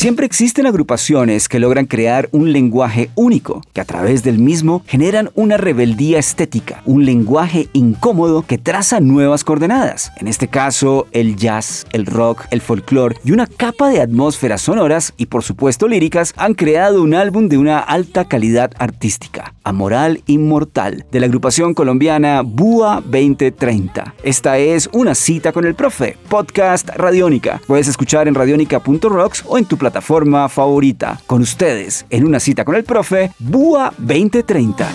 Siempre existen agrupaciones que logran crear un lenguaje único, que a través del mismo generan una rebeldía estética, un lenguaje incómodo que traza nuevas coordenadas. En este caso, el jazz, el rock, el folclore y una capa de atmósferas sonoras y por supuesto líricas han creado un álbum de una alta calidad artística, Amoral Inmortal, de la agrupación colombiana Búa 2030. Esta es una cita con el profe, podcast Radiónica. Puedes escuchar en radionica.rocks o en tu plataforma plataforma favorita. Con ustedes, en una cita con el profe, BUA 2030.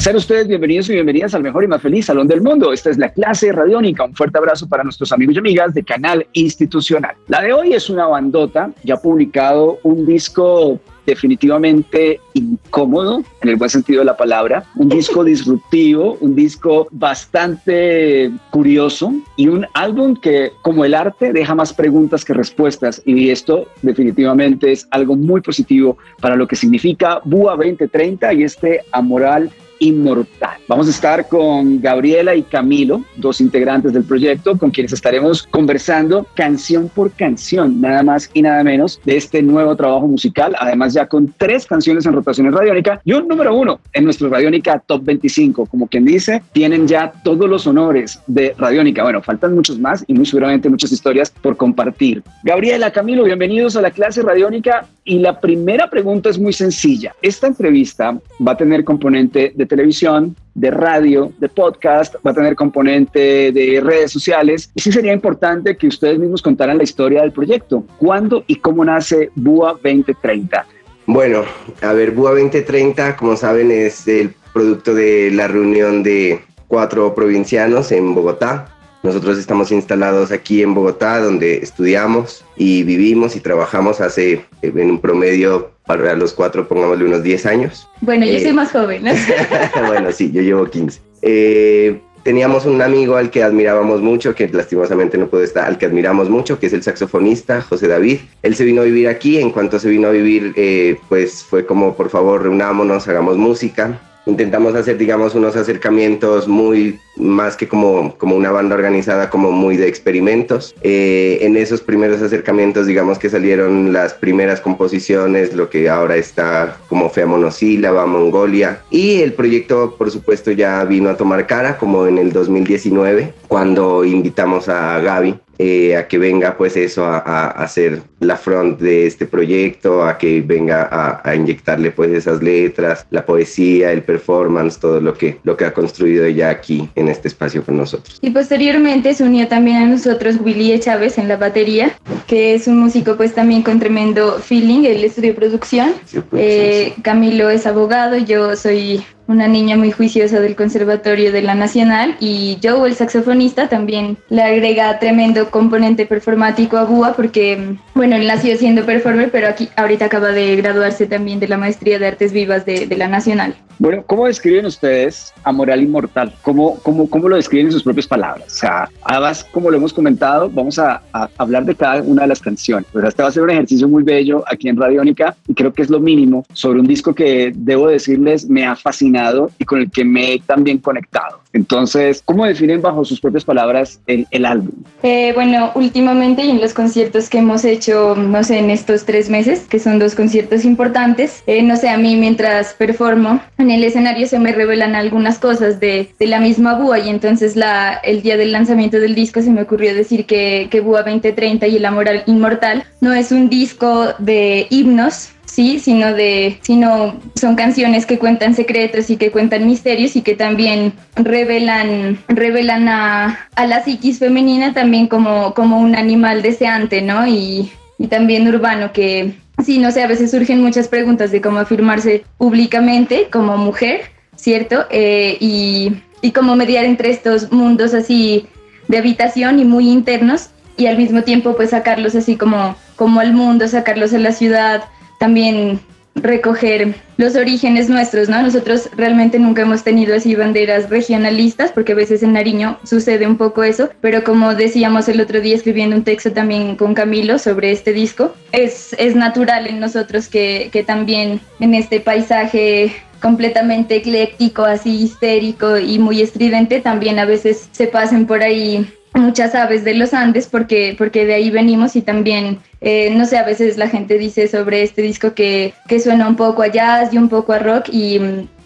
Sean ustedes bienvenidos y bienvenidas al mejor y más feliz salón del mundo. Esta es la clase radiónica. Un fuerte abrazo para nuestros amigos y amigas de Canal Institucional. La de hoy es una bandota. Ya ha publicado un disco definitivamente incómodo en el buen sentido de la palabra, un disco disruptivo, un disco bastante curioso y un álbum que como el arte deja más preguntas que respuestas. Y esto definitivamente es algo muy positivo para lo que significa BUA 2030 y este amoral inmortal. Vamos a estar con Gabriela y Camilo, dos integrantes del proyecto, con quienes estaremos conversando canción por canción, nada más y nada menos, de este nuevo trabajo musical, además ya con tres canciones en rotaciones radiónica y un número uno en nuestro Radiónica Top 25. Como quien dice, tienen ya todos los honores de Radiónica. Bueno, faltan muchos más y muy seguramente muchas historias por compartir. Gabriela, Camilo, bienvenidos a la clase Radiónica y la primera pregunta es muy sencilla. Esta entrevista va a tener componente de televisión, de radio, de podcast, va a tener componente de redes sociales. Y sí sería importante que ustedes mismos contaran la historia del proyecto. ¿Cuándo y cómo nace BUA 2030? Bueno, a ver, BUA 2030, como saben, es el producto de la reunión de cuatro provincianos en Bogotá. Nosotros estamos instalados aquí en Bogotá, donde estudiamos y vivimos y trabajamos hace eh, en un promedio para los cuatro, pongámosle unos 10 años. Bueno, yo soy eh, más joven. bueno, sí, yo llevo 15. Eh, teníamos un amigo al que admirábamos mucho, que lastimosamente no puede estar, al que admiramos mucho, que es el saxofonista José David. Él se vino a vivir aquí, en cuanto se vino a vivir, eh, pues fue como, por favor, reunámonos, hagamos música intentamos hacer, digamos, unos acercamientos muy más que como, como una banda organizada, como muy de experimentos. Eh, en esos primeros acercamientos, digamos que salieron las primeras composiciones, lo que ahora está como Fea Monosílaba, Mongolia. Y el proyecto, por supuesto, ya vino a tomar cara, como en el 2019, cuando invitamos a Gaby eh, a que venga pues eso a, hacer la front de este proyecto, a que venga a, inyectarle pues esas letras, la poesía, el performance, todo lo que, lo que ha construido ella aquí en este espacio con nosotros. Y posteriormente se unió también a nosotros Willy Chávez en la batería, que es un músico pues también con tremendo feeling, él estudió producción, pues, eh, Camilo es abogado, yo soy una niña muy juiciosa del Conservatorio de la Nacional y Joe, el saxofonista, también le agrega tremendo componente performático a Búa porque, bueno, él nació siendo performer, pero aquí ahorita acaba de graduarse también de la Maestría de Artes Vivas de, de la Nacional. Bueno, ¿cómo describen ustedes a Moral Inmortal? ¿Cómo, cómo, cómo lo describen en sus propias palabras? O sea, además, como lo hemos comentado, vamos a, hablar de cada una de las canciones. Pues este va a ser un ejercicio muy bello aquí en Radiónica y creo que es lo mínimo sobre un disco que, debo decirles, me ha fascinado y con el que me he también conectado. Entonces, ¿cómo definen bajo sus propias palabras el, el álbum? Eh, bueno, últimamente y en los conciertos que hemos hecho, no sé, en estos tres meses, que son dos conciertos importantes, eh, no sé, a mí mientras performo en el escenario se me revelan algunas cosas de, de la misma Búa y entonces la, el día del lanzamiento del disco se me ocurrió decir que, que Búa 2030 y El Amor Inmortal no es un disco de himnos, sí, sino de, sino son canciones que cuentan secretos y que cuentan misterios y que también revelan, revelan a, a la psiquis femenina también como, como un animal deseante, ¿no? Y, y también urbano que, sí, no sé, a veces surgen muchas preguntas de cómo afirmarse públicamente como mujer, ¿cierto? Eh, y, y cómo mediar entre estos mundos así de habitación y muy internos y al mismo tiempo pues sacarlos así como, como al mundo, sacarlos a la ciudad, también recoger los orígenes nuestros, ¿no? Nosotros realmente nunca hemos tenido así banderas regionalistas, porque a veces en Nariño sucede un poco eso, pero como decíamos el otro día escribiendo un texto también con Camilo sobre este disco, es, es natural en nosotros que, que también en este paisaje completamente ecléctico, así histérico y muy estridente, también a veces se pasen por ahí muchas aves de los Andes porque, porque de ahí venimos y también, eh, no sé, a veces la gente dice sobre este disco que, que suena un poco a jazz y un poco a rock y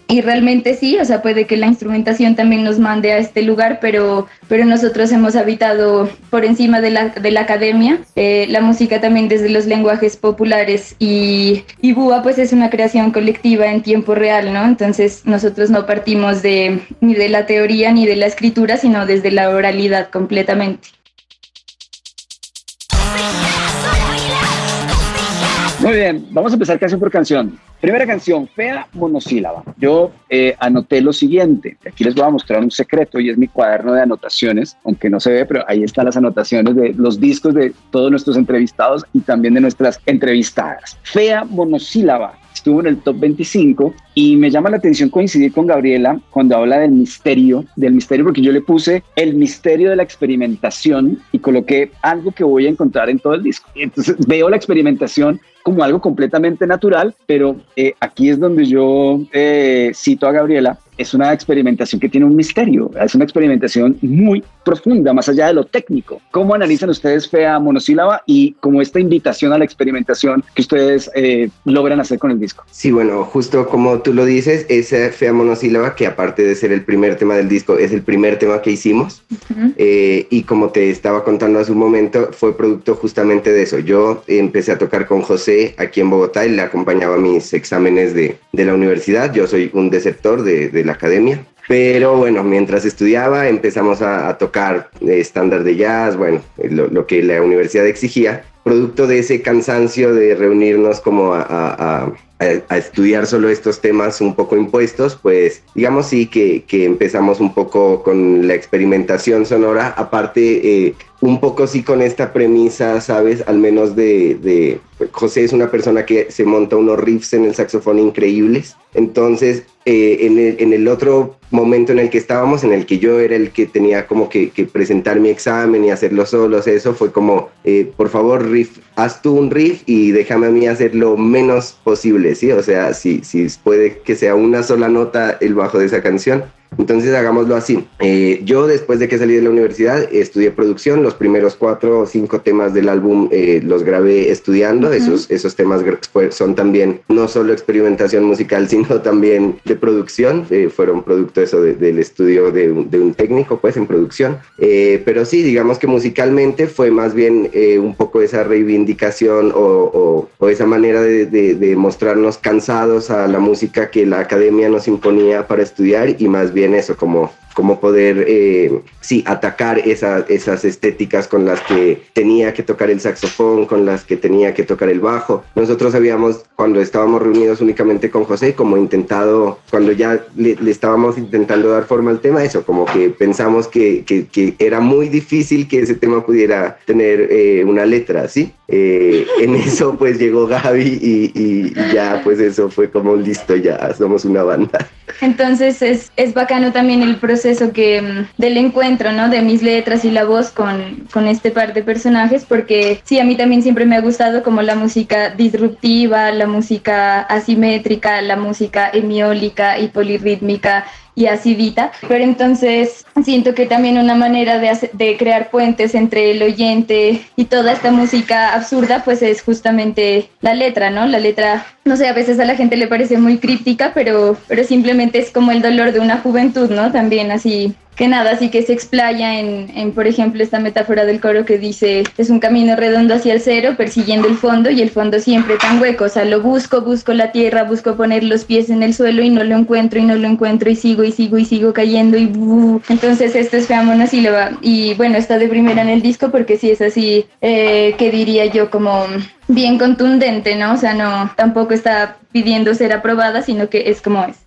y realmente sí, o sea, puede que la instrumentación también nos mande a este lugar, pero, pero nosotros hemos habitado por encima de la, de la academia, eh, la música también desde los lenguajes populares y, y Búa pues es una creación colectiva en tiempo real, ¿no? Entonces nosotros no partimos de, ni de la teoría ni de la escritura, sino desde la oralidad completamente. Muy bien, vamos a empezar canción por canción. Primera canción, fea monosílaba. Yo eh, anoté lo siguiente. Aquí les voy a mostrar un secreto y es mi cuaderno de anotaciones, aunque no se ve, pero ahí están las anotaciones de los discos de todos nuestros entrevistados y también de nuestras entrevistadas. Fea monosílaba estuvo en el top 25 y me llama la atención coincidir con Gabriela cuando habla del misterio, del misterio porque yo le puse el misterio de la experimentación y coloqué algo que voy a encontrar en todo el disco. Entonces veo la experimentación como algo completamente natural, pero eh, aquí es donde yo eh, cito a Gabriela, es una experimentación que tiene un misterio, es una experimentación muy profunda, más allá de lo técnico. ¿Cómo analizan ustedes Fea Monosílaba y como esta invitación a la experimentación que ustedes eh, logran hacer con el disco? Sí, bueno, justo como tú lo dices, esa Fea Monosílaba, que aparte de ser el primer tema del disco, es el primer tema que hicimos, y como te estaba contando hace un momento, fue producto justamente de eso. Yo empecé a tocar con José aquí en Bogotá, y le acompañaba a mis exámenes de, de la universidad. Yo soy un desertor de, de la academia. Pero bueno, mientras estudiaba empezamos a, a tocar estándar de jazz, bueno, lo, lo, que la universidad exigía, producto de ese cansancio de reunirnos como a, a, a, estudiar solo estos temas un poco impuestos, pues digamos sí que, que empezamos un poco con la experimentación sonora, aparte eh, un poco sí con esta premisa, ¿sabes? Al menos de, de, José es una persona que se monta unos riffs en el saxofón increíbles, entonces eh, en, el, en, el, otro momento en el que estábamos, en el que yo era el que tenía como que, que presentar mi examen y hacerlo solos, eso fue como, eh, por favor, riff, haz tú un riff y déjame a mí hacer lo menos posible, ¿sí? O sea, si, si puede que sea una sola nota el bajo de esa canción, entonces hagámoslo así. Eh, yo después de que salí de la universidad estudié producción. Los primeros cuatro o cinco temas del álbum eh, los grabé estudiando. Uh -huh. Esos, esos temas son también no solo experimentación musical, sino también de producción. Eh, fueron producto eso de, del estudio de un, de un, técnico pues en producción. Eh, pero sí, digamos que musicalmente fue más bien eh, un poco esa reivindicación o, o, o esa manera de, de, de mostrarnos cansados a la música que la academia nos imponía para estudiar y más bien eso, como cómo poder, eh, sí, atacar esa, esas estéticas con las que tenía que tocar el saxofón, con las que tenía que tocar el bajo. Nosotros habíamos, cuando estábamos reunidos únicamente con José, como intentado, cuando ya le, le estábamos intentando dar forma al tema, eso, como que pensamos que, que, que era muy difícil que ese tema pudiera tener eh, una letra, ¿sí? Eh, en eso pues llegó Gaby y, y, y, ya pues eso fue como listo, ya somos una banda. Entonces es, es bacano también el proceso que mm, del encuentro, ¿no? De mis letras y la voz con, con este par de personajes, porque sí, a mí también siempre me ha gustado como la música disruptiva, la música asimétrica, la música hemiólica y polirrítmica y acidita, pero entonces siento que también una manera de, de, crear puentes entre el oyente y toda esta música absurda, pues es justamente la letra, ¿no? La letra, no sé, a veces a la gente le parece muy críptica, pero, pero simplemente es como el dolor de una juventud, ¿no? También así que nada, así que se explaya en, en, por ejemplo, esta metáfora del coro que dice, es un camino redondo hacia el cero, persiguiendo el fondo y el fondo siempre tan hueco, o sea, lo busco, busco la tierra, busco poner los pies en el suelo y no lo encuentro y no lo encuentro y sigo y sigo y sigo cayendo y buh. entonces esto es Feámonos y lo va, y bueno, está de primera en el disco porque sí es así, eh, que diría yo como bien contundente, ¿no? O sea, no, tampoco está pidiendo ser aprobada, sino que es como es.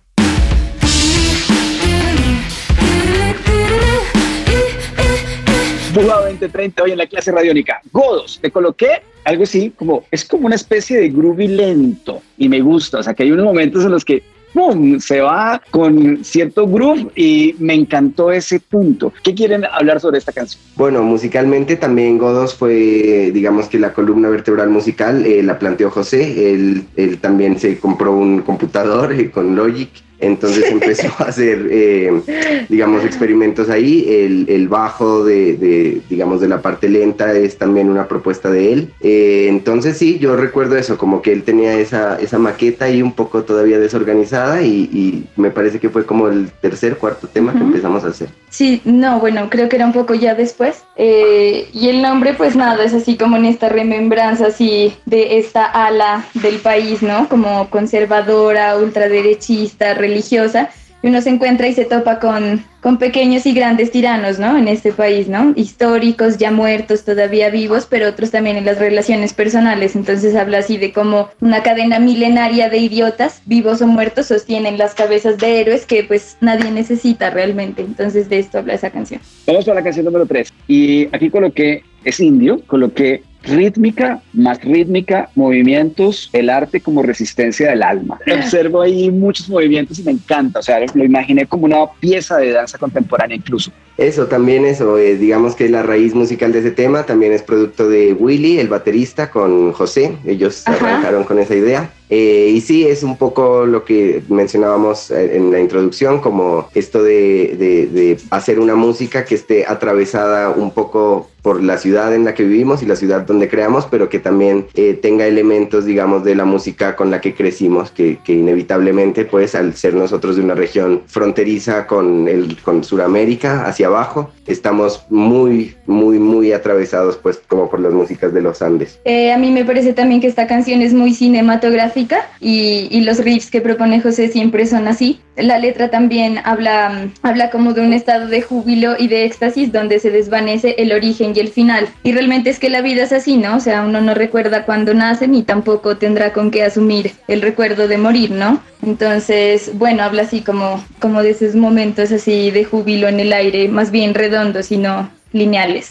Buba 2030 hoy en la clase radiónica. Godos, te coloqué algo así como, es como una especie de groovy lento y me gusta, o sea que hay unos momentos en los que ¡pum! se va con cierto groove y me encantó ese punto. ¿Qué quieren hablar sobre esta canción? Bueno, musicalmente también Godos fue, digamos que la columna vertebral musical eh, la planteó José, él, él, también se compró un computador eh, con Logic entonces empezó a hacer, eh, digamos, experimentos ahí. El, el bajo de, de, digamos, de la parte lenta es también una propuesta de él. Eh, entonces sí, yo recuerdo eso, como que él tenía esa, esa maqueta ahí un poco todavía desorganizada y, y me parece que fue como el tercer, cuarto tema uh -huh. que empezamos a hacer. Sí, no, bueno, creo que era un poco ya después. Eh, y el nombre, pues nada, es así como en esta remembranza así de esta ala del país, ¿no? Como conservadora, ultraderechista, religiosa, y uno se encuentra y se topa con, con pequeños y grandes tiranos, ¿no? En este país, ¿no? Históricos, ya muertos, todavía vivos, pero otros también en las relaciones personales. Entonces habla así de cómo una cadena milenaria de idiotas, vivos o muertos, sostienen las cabezas de héroes que pues nadie necesita realmente. Entonces de esto habla esa canción. Vamos a la canción número 3. Y aquí coloqué, es indio, coloqué rítmica, más rítmica, movimientos, el arte como resistencia del alma. Observo ahí muchos movimientos y me encanta, o sea, lo imaginé como una pieza de danza contemporánea incluso. Eso, también eso, eh, digamos que la raíz musical de ese tema también es producto de Willy, el baterista, con José, ellos Ajá. arrancaron con esa idea. Eh, y sí, es un poco lo que mencionábamos en la introducción, como esto de, de, de, hacer una música que esté atravesada un poco por la ciudad en la que vivimos y la ciudad donde creamos, pero que también eh, tenga elementos, digamos, de la música con la que crecimos, que, que, inevitablemente, pues, al ser nosotros de una región fronteriza con, el, con Sudamérica, hacia abajo, estamos muy, muy, muy atravesados, pues, como por las músicas de los Andes. Eh, a mí me parece también que esta canción es muy cinematográfica y, y, los riffs que propone José siempre son así. La letra también habla, habla como de un estado de júbilo y de éxtasis donde se desvanece el origen y el final. Y realmente es que la vida es así, ¿no? O sea, uno no recuerda cuando nace ni tampoco tendrá con qué asumir el recuerdo de morir, ¿no? Entonces, bueno, habla así como, como de esos momentos así de júbilo en el aire, más bien redondos y no lineales.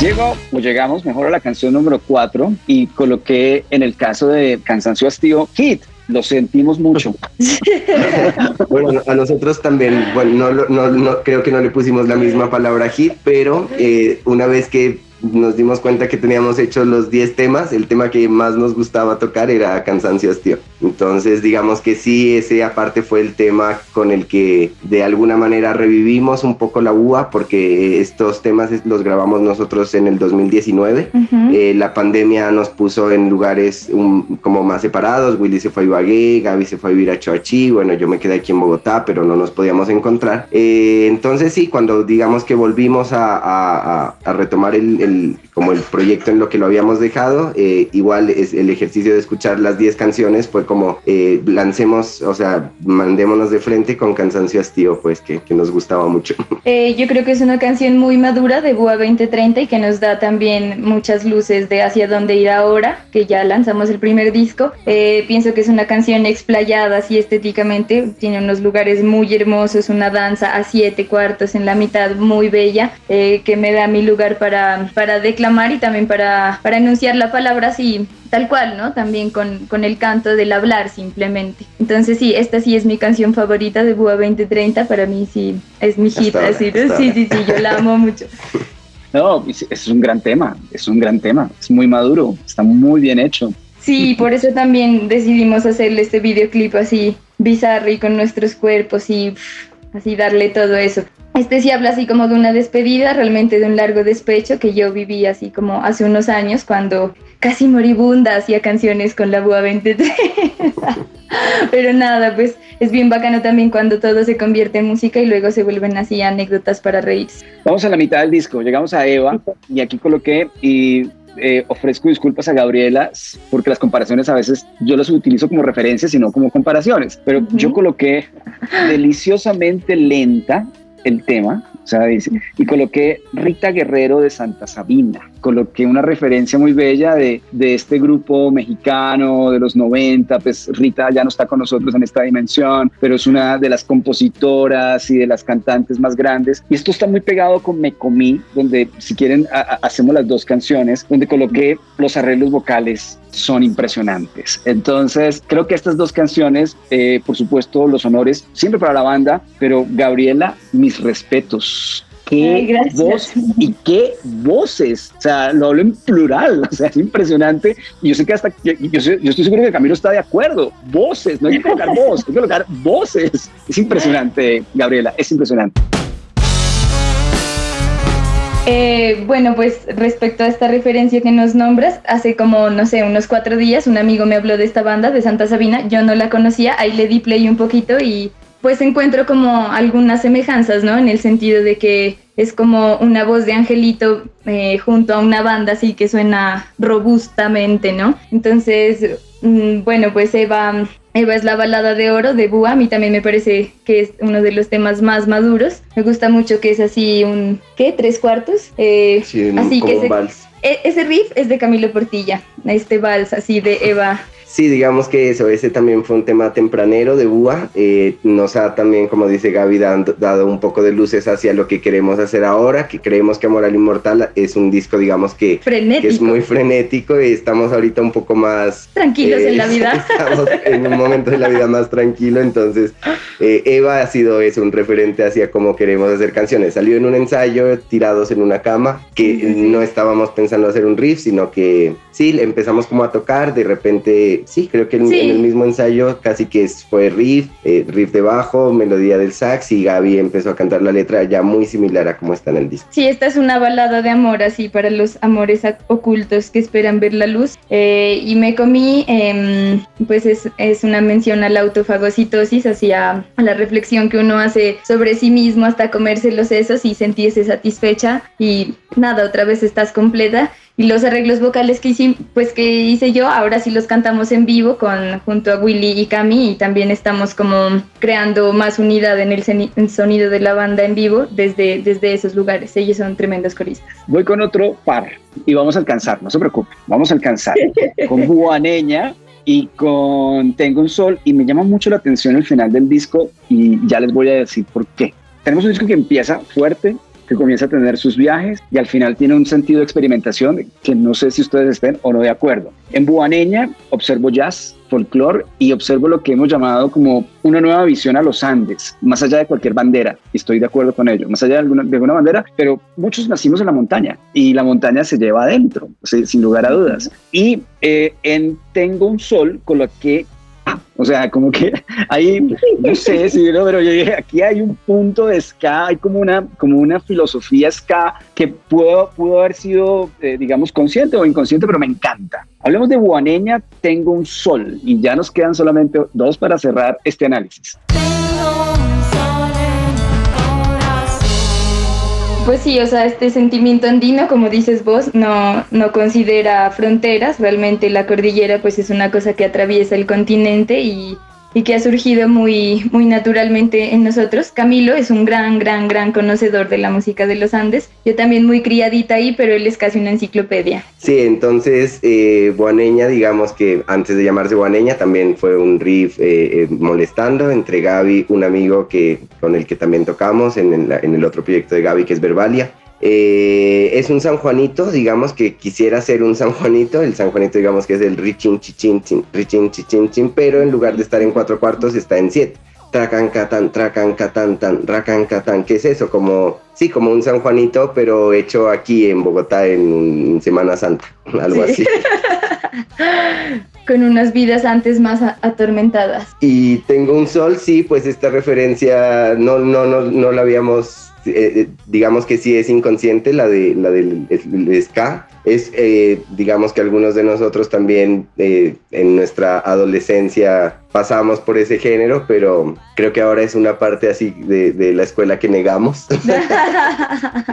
Llego o llegamos mejor a la canción número 4 y coloqué en el caso de Cansancio Hastío Hit. Lo sentimos mucho. bueno, a nosotros también, bueno, no, no, no, creo que no le pusimos la misma palabra hit, pero eh, una vez que nos dimos cuenta que teníamos hechos los 10 temas, el tema que más nos gustaba tocar era Cansancio Hastío. Entonces, digamos que sí, ese aparte fue el tema con el que de alguna manera revivimos un poco la UA, porque estos temas los grabamos nosotros en el 2019. Uh -huh. eh, la pandemia nos puso en lugares um, como más separados. Willy se fue a Ibagué, Gaby se fue a vivir a Choachí, bueno, yo me quedé aquí en Bogotá, pero no nos podíamos encontrar. Eh, entonces, sí, cuando digamos que volvimos a, a, a retomar el, como el proyecto en lo que lo habíamos dejado, eh, igual es el ejercicio de escuchar las 10 canciones fue como eh, lancemos, o sea, mandémonos de frente con Cansancio Hastío, pues que, que nos gustaba mucho. Eh, yo creo que es una canción muy madura de Búa 2030 y que nos da también muchas luces de hacia dónde ir ahora, que ya lanzamos el primer disco. Eh, pienso que es una canción explayada así estéticamente, tiene unos lugares muy hermosos, una danza a siete cuartos en la mitad muy bella, eh, que me da mi lugar para, para declamar y también para, para enunciar la palabra así tal cual, ¿no? También con, con, el canto del hablar simplemente. Entonces sí, esta sí es mi canción favorita de Búa 2030, para mí sí es mi hit, así, sí, sí, sí, yo la amo mucho. No, es un gran tema, es un gran tema, es muy maduro, está muy bien hecho. Sí, por eso también decidimos hacerle este videoclip así bizarro y con nuestros cuerpos y así darle todo eso. Este sí habla así como de una despedida, realmente de un largo despecho que yo viví así como hace unos años cuando casi moribunda hacía canciones con la Búa 23. Pero nada, pues es bien bacano también cuando todo se convierte en música y luego se vuelven así anécdotas para reírse. Vamos a la mitad del disco, llegamos a Eva y aquí coloqué y eh, ofrezco disculpas a Gabriela porque las comparaciones a veces yo las utilizo como referencias y no como comparaciones, pero uh -huh. yo coloqué deliciosamente lenta el tema O sea, dice, y coloqué Rita Guerrero de Santa Sabina. Coloqué una referencia muy bella de, de este grupo mexicano de los 90. Pues Rita ya no está con nosotros en esta dimensión, pero es una de las compositoras y de las cantantes más grandes. Y esto está muy pegado con Me Comí, donde si quieren hacemos las dos canciones, donde coloqué los arreglos vocales son impresionantes. Entonces, creo que estas dos canciones, eh, por supuesto, los honores siempre para la banda, pero Gabriela, mis respetos. Qué voz y qué voces. O sea, lo hablo en plural. O sea, es impresionante. Y yo sé que hasta. Yo, yo, estoy seguro que Camilo está de acuerdo. Voces. No hay que colocar voz, hay que colocar voces. Es impresionante, Gabriela. Es impresionante. Eh, bueno, pues respecto a esta referencia que nos nombras, hace como, no sé, unos cuatro días un amigo me habló de esta banda de Santa Sabina, yo no la conocía, ahí le di play un poquito y pues encuentro como algunas semejanzas, ¿no? En el sentido de que es como una voz de angelito eh, junto a una banda así que suena robustamente, ¿no? Entonces, bueno, pues Eva Eva es la balada de oro de Búa, a mí también me parece que es uno de los temas más maduros. Me gusta mucho que es así un, ¿qué? ¿Tres cuartos? Eh, sí, así que ese, vals. E, ese riff es de Camilo Portilla, este vals así de Eva Sí, digamos que eso, ese también fue un tema tempranero de BUA. Eh, nos ha también, como dice Gaby, dado, un poco de luces hacia lo que queremos hacer ahora, que creemos que Moral Inmortal es un disco, digamos, que, es muy frenético y estamos ahorita un poco más... Tranquilos en la eh, vida. Estamos en un momento de la vida más tranquilo, entonces eh, Eva ha sido eso, un referente hacia cómo queremos hacer canciones. Salió en un ensayo, tirados en una cama, que no estábamos pensando hacer un riff, sino que sí, empezamos como a tocar, de repente sí, creo que en, el mismo ensayo casi que fue riff, eh, riff de bajo, melodía del sax y Gaby empezó a cantar la letra ya muy similar a como está en el disco. Sí, esta es una balada de amor así para los amores ocultos que esperan ver la luz. Eh, y me comí, em, pues es, es, una mención a la autofagocitosis, hacia a la reflexión que uno hace sobre sí mismo hasta comerse los sesos y sentirse satisfecha y nada, otra vez estás completa y los arreglos vocales que hice, pues que hice yo, ahora sí los cantamos en vivo con junto a Willy y Cami y también estamos como creando más unidad en el, sonido de la banda en vivo desde, desde esos lugares. Ellos son tremendos coristas. Voy con otro par y vamos a alcanzar, no se preocupe, vamos a alcanzar con Buaneña y con Tengo un Sol y me llama mucho la atención el final del disco y ya les voy a decir por qué. Tenemos un disco que empieza fuerte, que comienza a tener sus viajes y al final tiene un sentido de experimentación que no sé si ustedes estén o no de acuerdo. En Buaneña observo jazz, folclore y observo lo que hemos llamado como una nueva visión a los Andes, más allá de cualquier bandera, estoy de acuerdo con ello, más allá de alguna, de alguna bandera, pero muchos nacimos en la montaña y la montaña se lleva adentro, sin lugar a dudas. Y eh, en Tengo un Sol coloqué o sea, como que ahí, no sé si, ¿no? pero yo dije, aquí hay un punto de ska, hay como una, como una filosofía ska que pudo, pudo haber sido, eh, digamos, consciente o inconsciente, pero me encanta. Hablemos de Guaneña, tengo un sol, y ya nos quedan solamente dos para cerrar este análisis. Pues sí, o sea, este sentimiento andino, como dices vos, no, no considera fronteras, realmente la cordillera pues es una cosa que atraviesa el continente y y que ha surgido muy, muy naturalmente en nosotros. Camilo es un gran, gran, gran conocedor de la música de los Andes. Yo también muy criadita ahí, pero él es casi una enciclopedia. Sí, entonces eh, Buaneña, digamos que antes de llamarse Buaneña, también fue un riff eh, eh, molestando entre Gaby, un amigo que, con el que también tocamos en el, en el otro proyecto de Gaby, que es Verbalia eh, es un San Juanito, digamos que quisiera ser un San Juanito, el San Juanito digamos que es el richin chichin richin chichin pero en lugar de estar en cuatro cuartos está en siete. Tracan catán, tracan catán, tan, racan catán, ¿qué es eso? Como, sí, como un San Juanito, pero hecho aquí en Bogotá en, Semana Santa, algo así. Con unas vidas antes más atormentadas. Y tengo un sol, sí, pues esta referencia no, no, no, no la habíamos eh, eh, digamos que sí es inconsciente la, de, la del ska, es, eh, digamos que algunos de nosotros también eh, en nuestra adolescencia pasamos por ese género, pero creo que ahora es una parte así de, la escuela que negamos.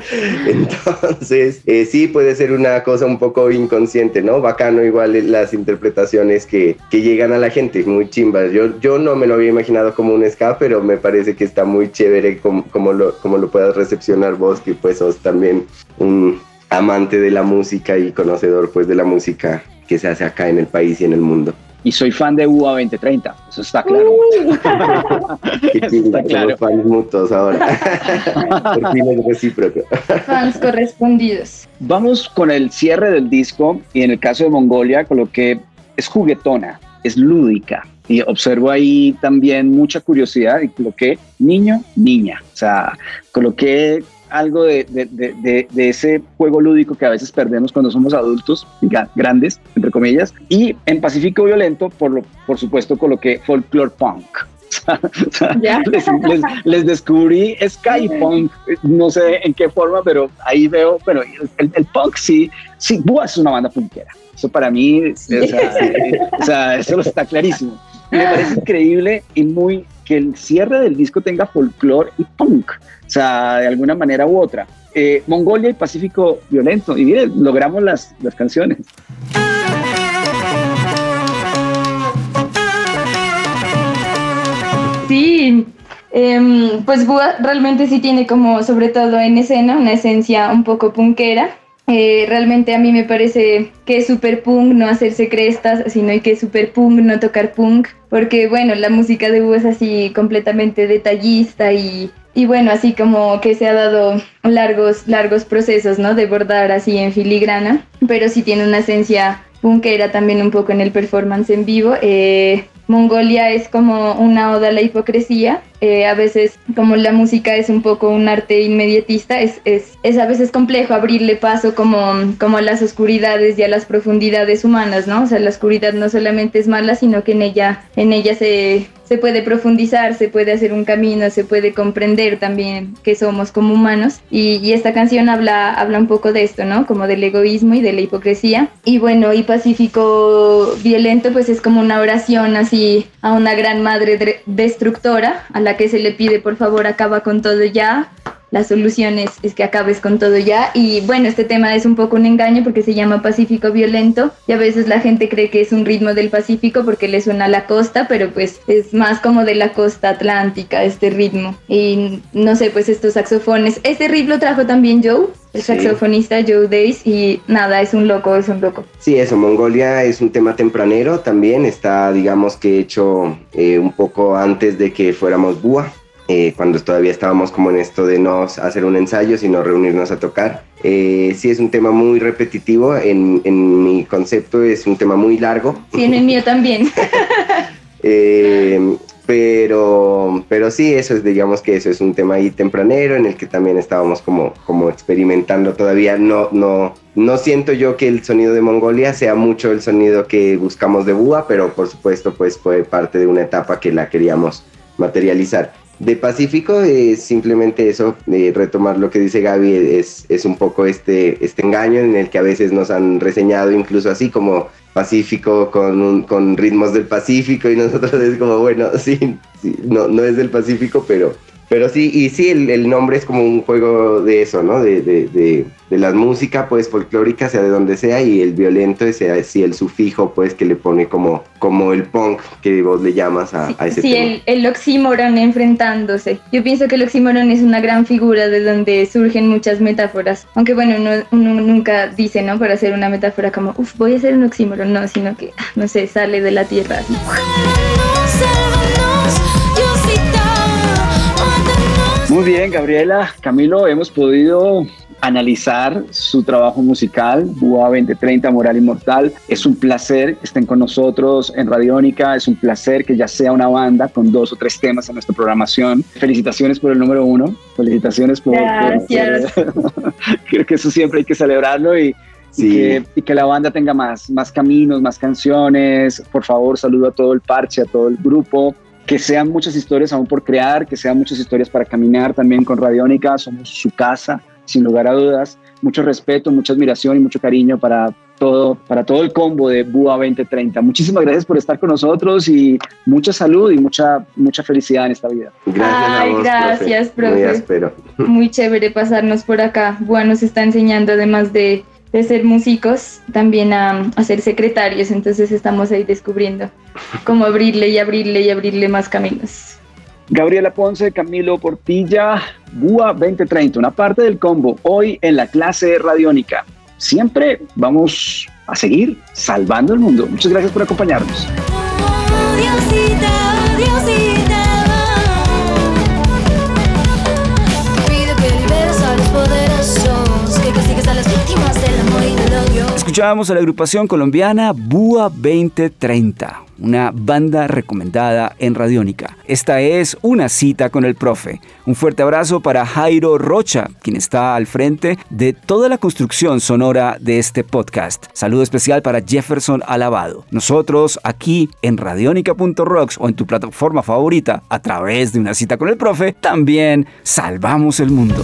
Entonces, eh, sí puede ser una cosa un poco inconsciente, ¿no? Bacano igual las interpretaciones que, que llegan a la gente, muy chimbas. Yo, yo no me lo había imaginado como un ska, pero me parece que está muy chévere como, como, lo, como lo puedas recepcionar vos, que pues sos también un amante de la música y conocedor pues de la música que se hace acá en el país y en el mundo. Y soy fan de UA 2030, eso está claro. está claro. fans mutuos ahora. Por fin es recíproco. Fans correspondidos. Vamos con el cierre del disco y en el caso de Mongolia con lo que es juguetona, es lúdica. Y observo ahí también mucha curiosidad y coloqué niño, niña. O sea, coloqué algo de, de, de, ese juego lúdico que a veces perdemos cuando somos adultos, grandes, entre comillas. Y en Pacífico Violento, por, lo, por supuesto, coloqué folklore punk. les, descubrí Sky Punk, no sé en qué forma, pero ahí veo, pero el, el punk sí, sí, Búa es una banda punkera. Eso para mí, o sea, eso está clarísimo. Me parece increíble y muy que el cierre del disco tenga folklore y punk sea, de alguna manera u otra. Eh, Mongolia y Pacífico Violento. Y miren, logramos las, las canciones. Sí, em, pues Búa realmente sí tiene como, sobre todo en escena, una esencia un poco punkera. Eh, realmente a mí me parece que es super punk no hacerse crestas, sino que es super punk no tocar punk, porque bueno, la música de Búa es así completamente detallista y y bueno, así como que se ha dado largos, largos procesos, ¿no? De bordar así en filigrana, pero sí tiene una esencia punkera también un poco en el performance en vivo. Eh, Mongolia es como una oda a la hipocresía. Eh, a veces, como la música es un poco un arte inmediatista, es, es, es, a veces complejo abrirle paso como, como a las oscuridades y a las profundidades humanas, ¿no? O sea, la oscuridad no solamente es mala, sino que en ella, en ella se, se puede profundizar, se puede hacer un camino, se puede comprender también que somos como humanos. Y, y, esta canción habla, habla un poco de esto, ¿no? Como del egoísmo y de la hipocresía. Y bueno, y Pacífico Violento, pues es como una oración así a una gran madre destructora, a la que se le pide por favor acaba con todo ya, la solución es, que acabes con todo ya. Y bueno, este tema es un poco un engaño porque se llama Pacífico Violento y a veces la gente cree que es un ritmo del Pacífico porque le suena a la costa, pero pues es más como de la costa atlántica este ritmo. Y no sé, pues estos saxofones. Este riff lo trajo también Joe, el saxofonista Joe Days y nada, es un loco, es un loco. Sí, eso, Mongolia es un tema tempranero también, está digamos que hecho eh, un poco antes de que fuéramos Búa. Eh, cuando todavía estábamos como en esto de no hacer un ensayo, sino reunirnos a tocar. Eh, sí, es un tema muy repetitivo, en, en, mi concepto es un tema muy largo. Sí, en el mío también. eh, pero, pero sí, eso es, digamos que eso es un tema ahí tempranero en el que también estábamos como, como experimentando todavía. No, no, no siento yo que el sonido de Mongolia sea mucho el sonido que buscamos de Búa, pero por supuesto pues fue parte de una etapa que la queríamos materializar de Pacífico es simplemente eso, de retomar lo que dice Gaby, es, es un poco este, este engaño en el que a veces nos han reseñado incluso así como Pacífico con, con ritmos del Pacífico y nosotros es como, bueno, sí, sí no, no es del Pacífico, pero pero sí, y sí, el, nombre es como un juego de eso, ¿no? De, de, de, de la música, pues, folclórica, sea de donde sea, y el violento es así el sufijo, pues, que le pone como, como el punk que vos le llamas a, ese sí, tema. Sí, el, el oxímoron enfrentándose. Yo pienso que el oxímoron es una gran figura de donde surgen muchas metáforas. Aunque, bueno, uno, uno nunca dice, ¿no? Para hacer una metáfora como, uff, voy a hacer un oxímoron, no, sino que, ah, no sé, sale de la tierra así. Muy bien, Gabriela, Camilo, hemos podido analizar su trabajo musical, BUA 2030, Moral Inmortal. Es un placer que estén con nosotros en Radiónica, es un placer que ya sea una banda con dos o tres temas en nuestra programación. Felicitaciones por el número uno, felicitaciones por... Gracias. creo que eso siempre hay que celebrarlo y, que, y, que, la banda tenga más, más caminos, más canciones. Por favor, saludo a todo el parche, a todo el grupo que sean muchas historias aún por crear, que sean muchas historias para caminar también con Radiónica, somos su casa, sin lugar a dudas. mucho respeto, mucha admiración y mucho cariño para todo, para todo el combo de BUA 2030. Muchísimas gracias por estar con nosotros y mucha salud y mucha, mucha felicidad en esta vida. Gracias Ay, a vos, gracias, profe. Muy áspero. Muy chévere pasarnos por acá. BUA nos está enseñando además de, de ser músicos, también a, a ser secretarios, entonces estamos ahí descubriendo cómo abrirle y abrirle y abrirle más caminos. Gabriela Ponce, Camilo Portilla, BUA 2030, una parte del combo, hoy en la clase radiónica. Siempre vamos a seguir salvando el mundo. Muchas gracias por acompañarnos. Oh, Diosita, Diosita. Escuchábamos a la agrupación colombiana BUA 2030, una banda recomendada en Radiónica. Esta es una cita con el profe. Un fuerte abrazo para Jairo Rocha, quien está al frente de toda la construcción sonora de este podcast. Saludo especial para Jefferson Alabado. Nosotros aquí en Radiónica.rocks o en tu plataforma favorita a través de una cita con el profe, también salvamos el mundo.